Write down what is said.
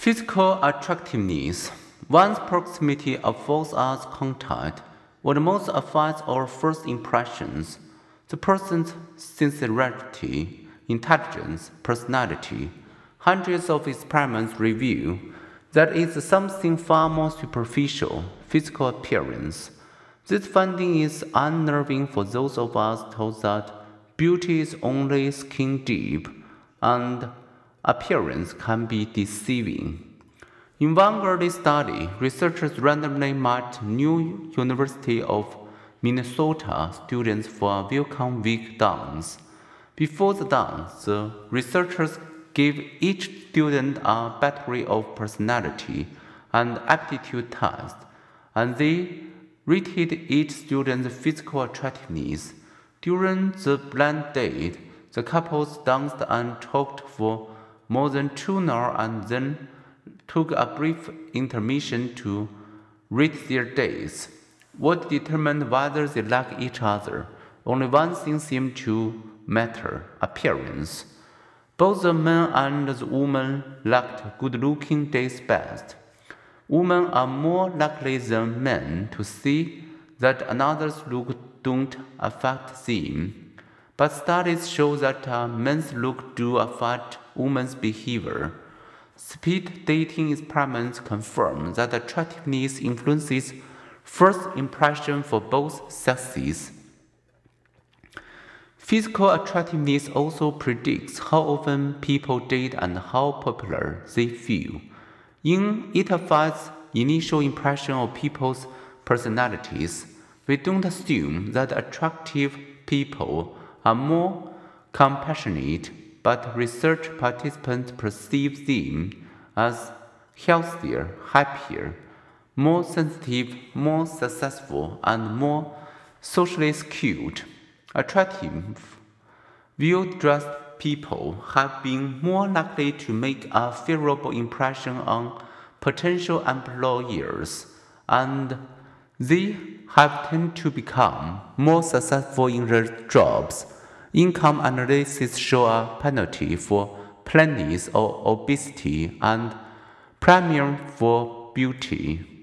Physical attractiveness. One's proximity affords us contact. What most affects our first impressions? The person's sincerity, intelligence, personality. Hundreds of experiments reveal that it's something far more superficial, physical appearance. This finding is unnerving for those of us told that beauty is only skin deep and appearance can be deceiving. In one early study, researchers randomly matched New University of Minnesota students for a welcome week dance. Before the dance, the researchers gave each student a battery of personality and aptitude tests, and they rated each student's physical attractiveness. During the blind date, the couples danced and talked for more than two hours and then took a brief intermission to rate their days. What determined whether they liked each other? Only one thing seemed to matter appearance. Both the man and the woman liked good looking days best. Women are more likely than men to see that another's look don't affect them. But studies show that uh, men's look do affect women's behavior. Speed dating experiments confirm that attractiveness influences first impression for both sexes. Physical attractiveness also predicts how often people date and how popular they feel. In it affects initial impression of people's personalities. We don't assume that attractive people are more compassionate but research participants perceive them as healthier, happier, more sensitive, more successful, and more socially skilled. Attractive, well dressed people have been more likely to make a favorable impression on potential employers, and they have tended to become more successful in their jobs Income analysis show a penalty for plainness or obesity and premium for beauty.